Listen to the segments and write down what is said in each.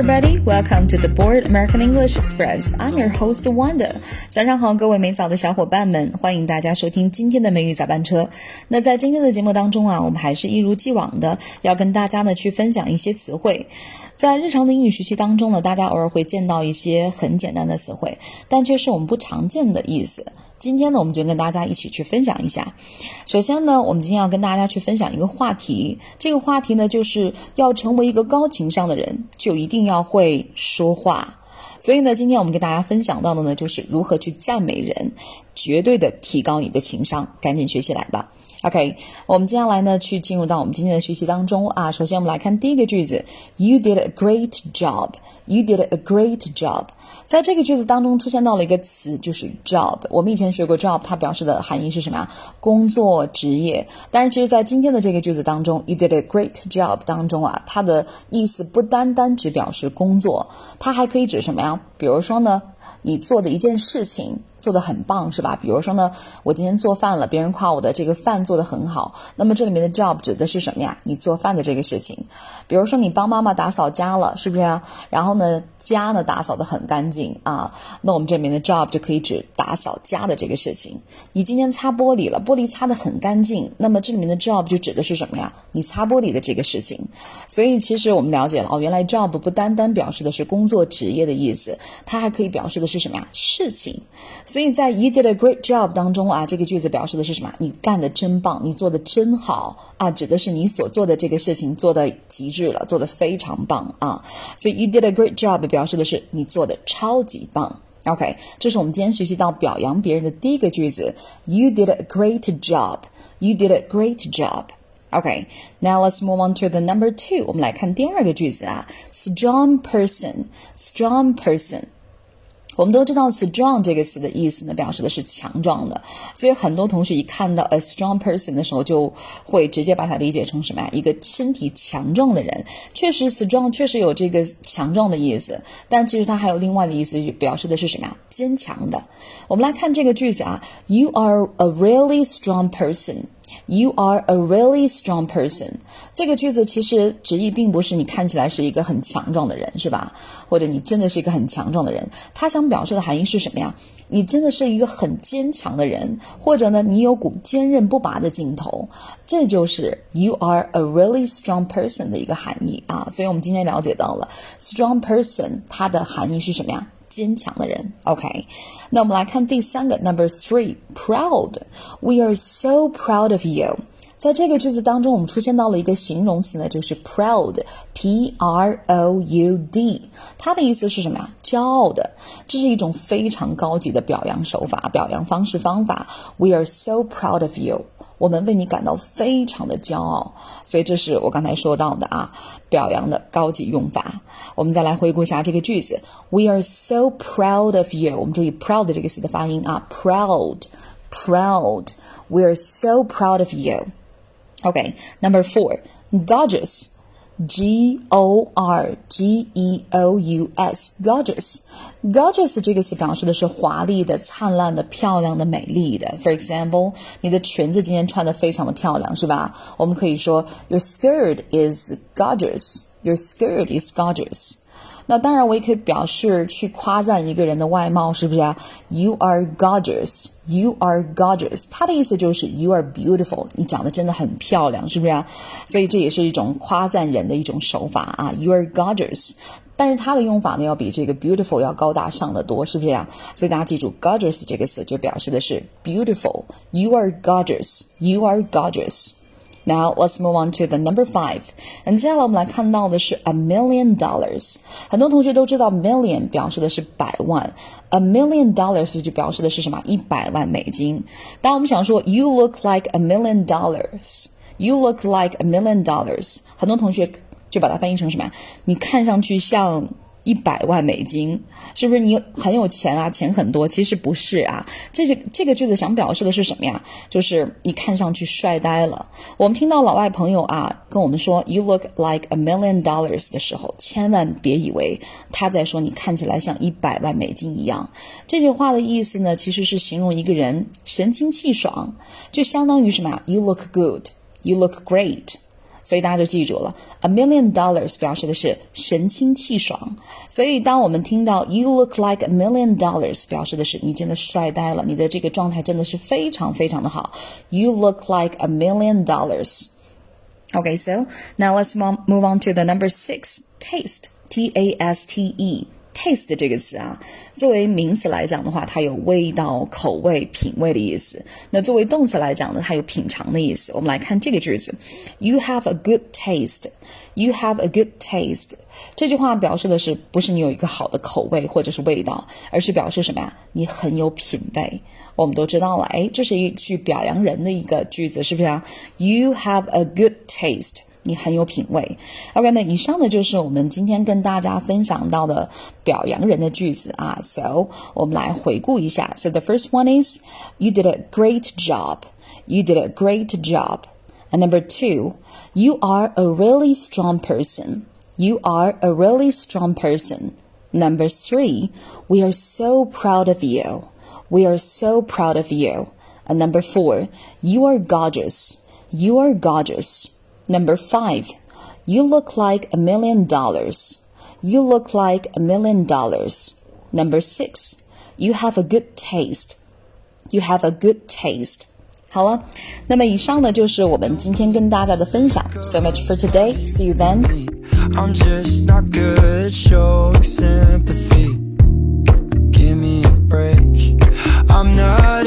everybody. Welcome to the Board American English Express. I'm your host Wanda. 早上好，各位美早的小伙伴们，欢迎大家收听今天的美语早班车。那在今天的节目当中啊，我们还是一如既往的要跟大家呢去分享一些词汇。在日常的英语学习当中呢，大家偶尔会见到一些很简单的词汇，但却是我们不常见的意思。今天呢，我们就跟大家一起去分享一下。首先呢，我们今天要跟大家去分享一个话题，这个话题呢，就是要成为一个高情商的人，就一定要会说话。所以呢，今天我们给大家分享到的呢，就是如何去赞美人，绝对的提高你的情商。赶紧学起来吧。OK，我们接下来呢，去进入到我们今天的学习当中啊。首先，我们来看第一个句子：You did a great job. You did a great job. 在这个句子当中出现到了一个词，就是 job。我们以前学过 job，它表示的含义是什么呀？工作、职业。但是，其实，在今天的这个句子当中，You did a great job 当中啊，它的意思不单单只表示工作，它还可以指什么呀？比如说呢，你做的一件事情。做的很棒是吧？比如说呢，我今天做饭了，别人夸我的这个饭做的很好。那么这里面的 job 指的是什么呀？你做饭的这个事情。比如说你帮妈妈打扫家了，是不是啊？然后呢，家呢打扫的很干净啊。那我们这里面的 job 就可以指打扫家的这个事情。你今天擦玻璃了，玻璃擦的很干净。那么这里面的 job 就指的是什么呀？你擦玻璃的这个事情。所以其实我们了解了哦，原来 job 不单单表示的是工作职业的意思，它还可以表示的是什么呀？事情。所以在 You did a great job 当中啊，这个句子表示的是什么？你干的真棒，你做的真好啊，指的是你所做的这个事情做的极致了，做的非常棒啊。所以 You did a great job 表示的是你做的超级棒。OK，这是我们今天学习到表扬别人的第一个句子。You did a great job. You did a great job. Okay, now let's move on to the number two. 我们来看第二个句子啊，strong person, strong person。 我们都知道 strong 这个词的意思呢，表示的是强壮的，所以很多同学一看到 a strong person 的时候，就会直接把它理解成什么呀？一个身体强壮的人。确实，strong 确实有这个强壮的意思，但其实它还有另外的意思，表示的是什么呀？坚强的。我们来看这个句子啊，You are a really strong person。You are a really strong person。这个句子其实直译并不是你看起来是一个很强壮的人，是吧？或者你真的是一个很强壮的人。它想表示的含义是什么呀？你真的是一个很坚强的人，或者呢，你有股坚韧不拔的劲头。这就是 You are a really strong person 的一个含义啊。所以我们今天了解到了 strong person 它的含义是什么呀？坚强的人，OK。那我们来看第三个，Number three，proud。We are so proud of you。在这个句子当中，我们出现到了一个形容词呢，就是 proud，P R O U D。它的意思是什么呀？骄傲的。这是一种非常高级的表扬手法、表扬方式方法。We are so proud of you。我们为你感到非常的骄傲，所以这是我刚才说到的啊，表扬的高级用法。我们再来回顾一下这个句子：We are so proud of you。我们注意 “proud” 这个词的发音啊，proud，proud。We are so proud of you。OK，Number four，gorgeous。 G O R G E O U S，gorgeous，gorgeous 这个词表示的是华丽的、灿烂的、漂亮的、美丽的。For example，你的裙子今天穿的非常的漂亮，是吧？我们可以说，Your skirt is gorgeous. Your skirt is gorgeous. 那当然，我也可以表示去夸赞一个人的外貌，是不是啊？You are gorgeous. You are gorgeous. 它的意思就是 You are beautiful. 你长得真的很漂亮，是不是啊？所以这也是一种夸赞人的一种手法啊。You are gorgeous. 但是它的用法呢，要比这个 beautiful 要高大上的多，是不是呀？所以大家记住，gorgeous 这个词就表示的是 beautiful. You are gorgeous. You are gorgeous. Now let's move on to the number five。那接下来我们来看到的是 a million dollars。很多同学都知道 million 表示的是百万，a million dollars 就表示的是什么？一百万美金。当我们想说 you look like a million dollars，you look like a million dollars，很多同学就把它翻译成什么呀？你看上去像 一百万美金，是不是你很有钱啊？钱很多？其实不是啊，这是这个句子想表示的是什么呀？就是你看上去帅呆了。我们听到老外朋友啊跟我们说 “You look like a million dollars” 的时候，千万别以为他在说你看起来像一百万美金一样。这句话的意思呢，其实是形容一个人神清气爽，就相当于什么呀？You look good, you look great。所以大家就记住了，a million dollars 表示的是神清气爽。所以当我们听到 you look like a million dollars，表示的是你真的帅呆了，你的这个状态真的是非常非常的好。You look like a million dollars. Okay, so now let's move on to the number six, taste. T A S T E. taste 这个词啊，作为名词来讲的话，它有味道、口味、品味的意思。那作为动词来讲呢，它有品尝的意思。我们来看这个句子：You have a good taste. You have a good taste. 这句话表示的是不是你有一个好的口味或者是味道，而是表示什么呀？你很有品味。我们都知道了，哎，这是一句表扬人的一个句子，是不是啊？You have a good taste. 你很有品味。OK，那以上呢就是我们今天跟大家分享到的表扬人的句子啊。So 我们来回顾一下。So the first one is you did a great job. You did a great job. And number two, you are a really strong person. You are a really strong person. Number three, we are so proud of you. We are so proud of you. And number four, you are gorgeous. You are gorgeous. Number five, you look like a million dollars. You look like a million dollars. Number six, you have a good taste. You have a good taste. 好了，那么以上呢就是我们今天跟大家的分享。So much for today. See you then. I'm just not good at showing sympathy. Give me a break. I'm not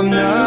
I'm not